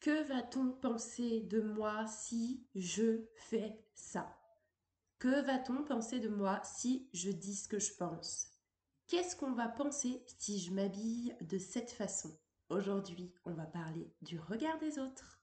Que va-t-on penser de moi si je fais ça? Que va-t-on penser de moi si je dis ce que je pense? Qu'est-ce qu'on va penser si je m'habille de cette façon? Aujourd'hui, on va parler du regard des autres.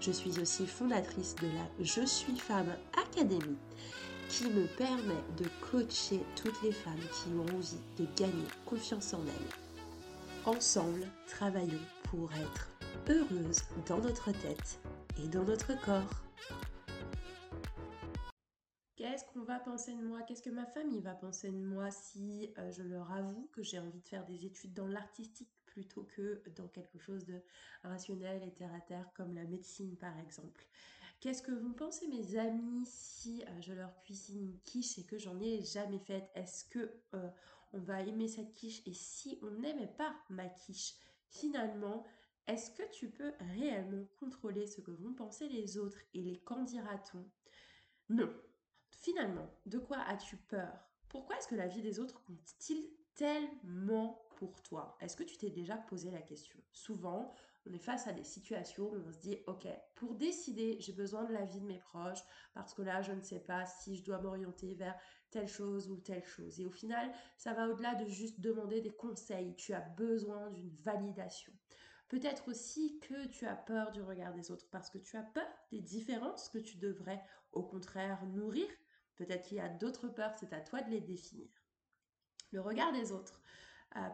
Je suis aussi fondatrice de la Je suis femme Academy qui me permet de coacher toutes les femmes qui ont envie de gagner confiance en elles. Ensemble, travaillons pour être heureuses dans notre tête et dans notre corps. Qu'est-ce qu'on va penser de moi? Qu'est-ce que ma famille va penser de moi si euh, je leur avoue que j'ai envie de faire des études dans l'artistique? Plutôt que dans quelque chose de rationnel et terre à terre comme la médecine par exemple. Qu'est-ce que vous pensez mes amis si euh, je leur cuisine une quiche et que j'en ai jamais faite? Est-ce que euh, on va aimer cette quiche? Et si on n'aimait pas ma quiche finalement est-ce que tu peux réellement contrôler ce que vont penser les autres et les qu'en dira-t-on? Non. Finalement, de quoi as-tu peur? Pourquoi est-ce que la vie des autres compte-t-il tellement toi? Est-ce que tu t'es déjà posé la question? Souvent, on est face à des situations où on se dit, ok, pour décider, j'ai besoin de l'avis de mes proches, parce que là, je ne sais pas si je dois m'orienter vers telle chose ou telle chose. Et au final, ça va au-delà de juste demander des conseils. Tu as besoin d'une validation. Peut-être aussi que tu as peur du regard des autres parce que tu as peur des différences que tu devrais au contraire nourrir. Peut-être qu'il y a d'autres peurs, c'est à toi de les définir. Le regard des autres,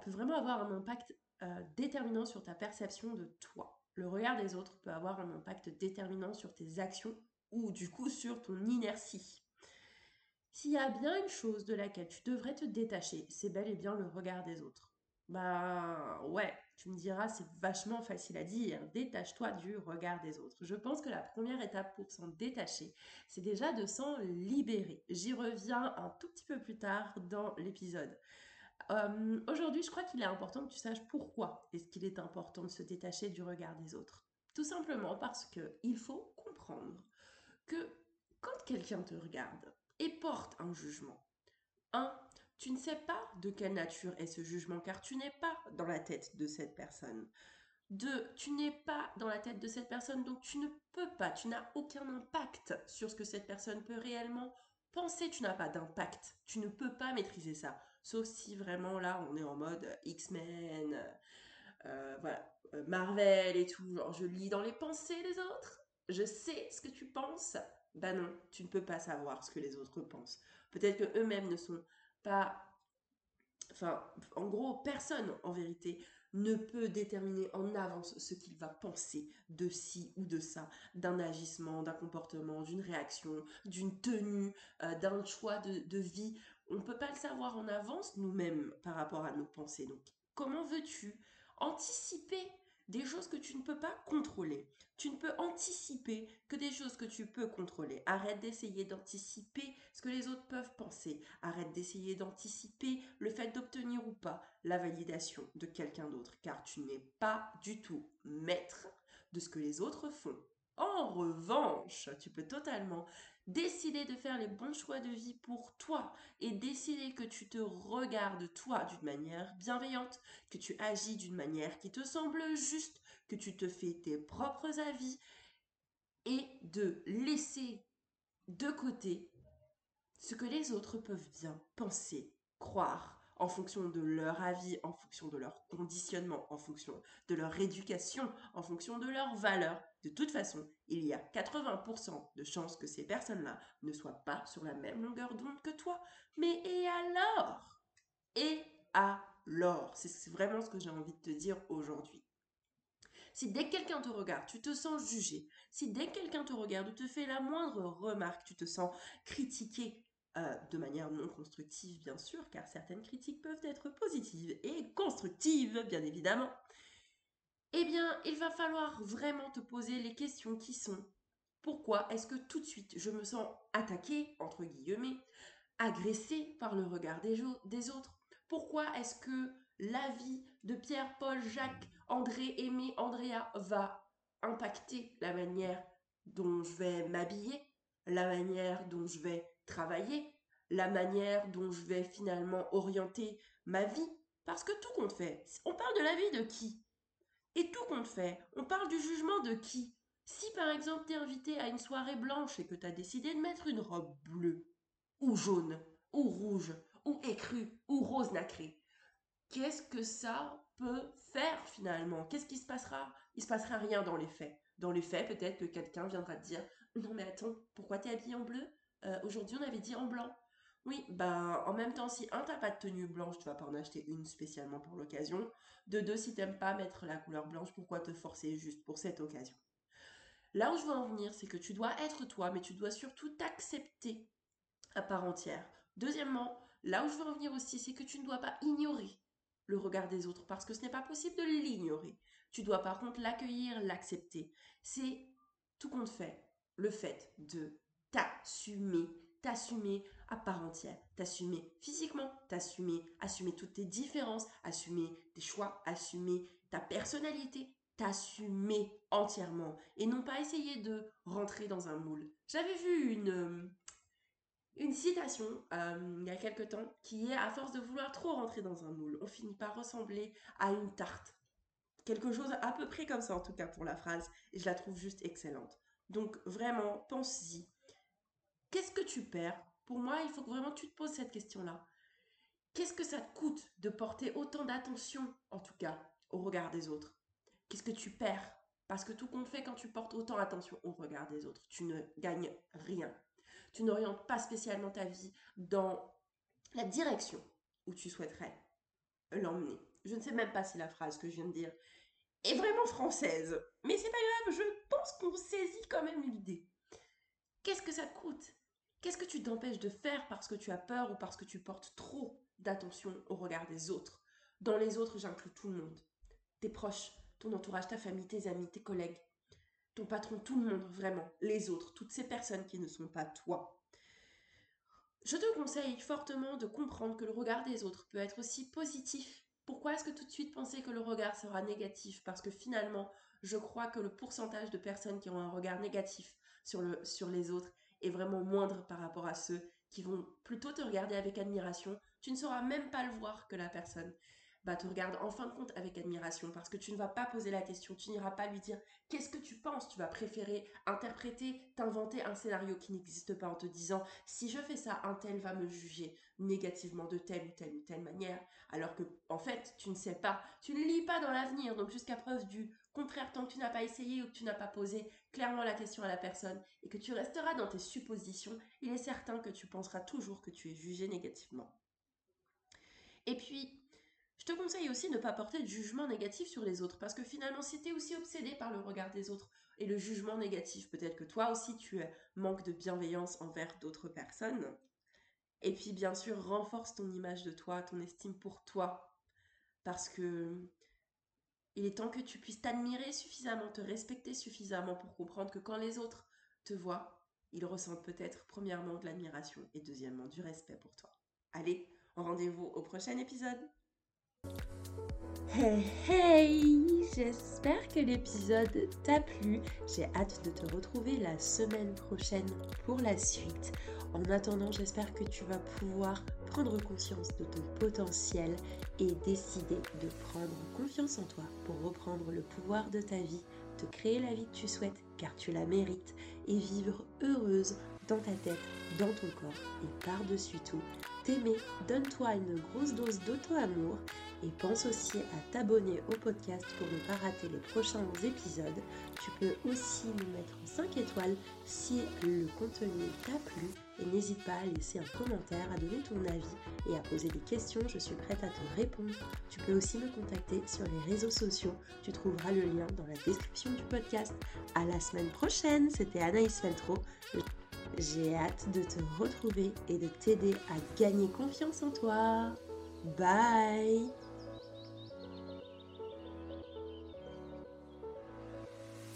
peut vraiment avoir un impact euh, déterminant sur ta perception de toi. Le regard des autres peut avoir un impact déterminant sur tes actions ou du coup sur ton inertie. S'il y a bien une chose de laquelle tu devrais te détacher, c'est bel et bien le regard des autres. Bah ouais, tu me diras, c'est vachement facile à dire, détache-toi du regard des autres. Je pense que la première étape pour s'en détacher, c'est déjà de s'en libérer. J'y reviens un tout petit peu plus tard dans l'épisode. Euh, aujourd'hui, je crois qu'il est important que tu saches pourquoi est-ce qu'il est important de se détacher du regard des autres. Tout simplement parce que il faut comprendre que quand quelqu'un te regarde et porte un jugement, un, tu ne sais pas de quelle nature est ce jugement car tu n'es pas dans la tête de cette personne. Deux, tu n'es pas dans la tête de cette personne, donc tu ne peux pas, tu n'as aucun impact sur ce que cette personne peut réellement penser, tu n'as pas d'impact, tu ne peux pas maîtriser ça. Sauf si vraiment là, on est en mode X-Men, euh, voilà, euh, Marvel et tout. Genre, je lis dans les pensées des autres. Je sais ce que tu penses. Bah non, tu ne peux pas savoir ce que les autres pensent. Peut-être que eux-mêmes ne sont pas. Enfin, en gros, personne en vérité ne peut déterminer en avance ce qu'il va penser de ci ou de ça, d'un agissement, d'un comportement, d'une réaction, d'une tenue, euh, d'un choix de, de vie on ne peut pas le savoir en avance nous-mêmes par rapport à nos pensées. Donc, comment veux-tu anticiper des choses que tu ne peux pas contrôler Tu ne peux anticiper que des choses que tu peux contrôler. Arrête d'essayer d'anticiper ce que les autres peuvent penser. Arrête d'essayer d'anticiper le fait d'obtenir ou pas la validation de quelqu'un d'autre, car tu n'es pas du tout maître de ce que les autres font. En revanche, tu peux totalement décider de faire les bons choix de vie pour toi et décider que tu te regardes toi d'une manière bienveillante, que tu agis d'une manière qui te semble juste, que tu te fais tes propres avis et de laisser de côté ce que les autres peuvent bien penser, croire, en fonction de leur avis, en fonction de leur conditionnement, en fonction de leur éducation, en fonction de leurs valeurs. De toute façon, il y a 80% de chances que ces personnes-là ne soient pas sur la même longueur d'onde que toi. Mais et alors? Et alors? C'est vraiment ce que j'ai envie de te dire aujourd'hui. si dès que quelqu'un te regarde, tu te sens jugé, si dès que quelqu'un te regarde ou te fait la moindre remarque, tu te sens critiqué, euh, de manière non constructive bien sûr, car certaines critiques peuvent être positives et constructives bien évidemment, eh bien il va falloir vraiment te poser les questions qui sont pourquoi est-ce que tout de suite je me sens attaqué, entre guillemets, agressé par le regard des, des autres? Pourquoi est-ce que la vie de Pierre, Paul, Jacques, André, Aimé, Andrea va impacter la manière dont je vais m'habiller, la manière dont je vais travailler, la manière dont je vais finalement orienter ma vie? Parce que tout compte fait. On parle de la vie de qui? Et tout compte fait. On parle du jugement de qui? Si par exemple tu es invité à une soirée blanche et que tu as décidé de mettre une robe bleue, ou jaune, ou rouge, ou écrue, ou rose nacrée, qu'est-ce que ça peut faire finalement? Qu'est-ce qui se passera? Il se passera rien dans les faits. Dans les faits, peut-être que quelqu'un viendra te dire Non, mais attends, pourquoi t'es habillé en bleu? Euh, Aujourd'hui, on avait dit en blanc. Oui, bah en même temps, si un, t'as pas de tenue blanche, tu vas pas en acheter une spécialement pour l'occasion. De deux, si t'aimes pas mettre la couleur blanche, pourquoi te forcer juste pour cette occasion? Là où je veux en venir, c'est que tu dois être toi, mais tu dois surtout t'accepter à part entière. Deuxièmement, là où je veux en venir aussi, c'est que tu ne dois pas ignorer le regard des autres parce que ce n'est pas possible de l'ignorer. Tu dois par contre l'accueillir, l'accepter. C'est tout compte fait le fait de t'assumer, t'assumer à part entière, t'assumer physiquement, t'assumer, assumer toutes tes différences, assumer tes choix, assumer ta personnalité, t'assumer entièrement et non pas essayer de rentrer dans un moule. J'avais vu une une citation euh, il y a quelque temps qui est à force de vouloir trop rentrer dans un moule, on finit par ressembler à une tarte. Quelque chose à peu près comme ça en tout cas pour la phrase et je la trouve juste excellente. Donc vraiment, pense-y. Qu'est-ce que tu perds Pour moi, il faut que vraiment tu te poses cette question-là. Qu'est-ce que ça te coûte de porter autant d'attention, en tout cas, au regard des autres? Qu'est-ce que tu perds? Parce que tout compte fait quand tu portes autant attention au regard des autres, tu ne gagnes rien tu n'orientes pas spécialement ta vie dans la direction où tu souhaiterais l'emmener. Je ne sais même pas si la phrase que je viens de dire est vraiment française, mais c'est pas grave, je pense qu'on saisit quand même l'idée. Qu'est-ce que ça te coûte Qu'est-ce que tu t'empêches de faire parce que tu as peur ou parce que tu portes trop d'attention au regard des autres? Dans les autres, j'inclus tout le monde. Tes proches, ton entourage, ta famille, tes amis, tes collègues, ton patron, tout le monde, vraiment, les autres, toutes ces personnes qui ne sont pas toi. Je te conseille fortement de comprendre que le regard des autres peut être aussi positif. Pourquoi est-ce que tout de suite penser que le regard sera négatif? Parce que finalement, je crois que le pourcentage de personnes qui ont un regard négatif sur, le, sur les autres est vraiment moindre par rapport à ceux qui vont plutôt te regarder avec admiration. Tu ne sauras même pas le voir que la personne bah, te regarde en fin de compte avec admiration parce que tu ne vas pas poser la question, tu n'iras pas lui dire qu'est-ce que tu penses, tu vas préférer interpréter, t'inventer un scénario qui n'existe pas en te disant si je fais ça, un tel va me juger négativement de telle ou telle ou telle manière, alors que en fait tu ne sais pas, tu ne lis pas dans l'avenir, donc jusqu'à preuve du contraire, tant que tu n'as pas essayé ou que tu n'as pas posé clairement la question à la personne et que tu resteras dans tes suppositions, il est certain que tu penseras toujours que tu es jugé négativement. Et puis, je te conseille aussi de ne pas porter de jugement négatif sur les autres, parce que finalement, si tu es aussi obsédé par le regard des autres et le jugement négatif, peut-être que toi aussi tu manques de bienveillance envers d'autres personnes. Et puis, bien sûr, renforce ton image de toi, ton estime pour toi, parce que il est temps que tu puisses t'admirer suffisamment, te respecter suffisamment pour comprendre que quand les autres te voient, ils ressentent peut-être premièrement de l'admiration et deuxièmement du respect pour toi. Allez, rendez-vous au prochain épisode. Hey hey J'espère que l'épisode t'a plu. J'ai hâte de te retrouver la semaine prochaine pour la suite. En attendant, j'espère que tu vas pouvoir prendre conscience de ton potentiel et décider de prendre confiance en toi pour reprendre le pouvoir de ta vie, te créer la vie que tu souhaites car tu la mérites et vivre heureuse dans ta tête, dans ton corps et par-dessus tout t'aimer, donne-toi une grosse dose d'auto-amour et pense aussi à t'abonner au podcast pour ne pas rater les prochains épisodes. Tu peux aussi nous mettre 5 étoiles si le contenu t'a plu et n'hésite pas à laisser un commentaire, à donner ton avis et à poser des questions, je suis prête à te répondre. Tu peux aussi me contacter sur les réseaux sociaux, tu trouveras le lien dans la description du podcast. À la semaine prochaine, c'était Anaïs Feltro. J'ai hâte de te retrouver et de t'aider à gagner confiance en toi. Bye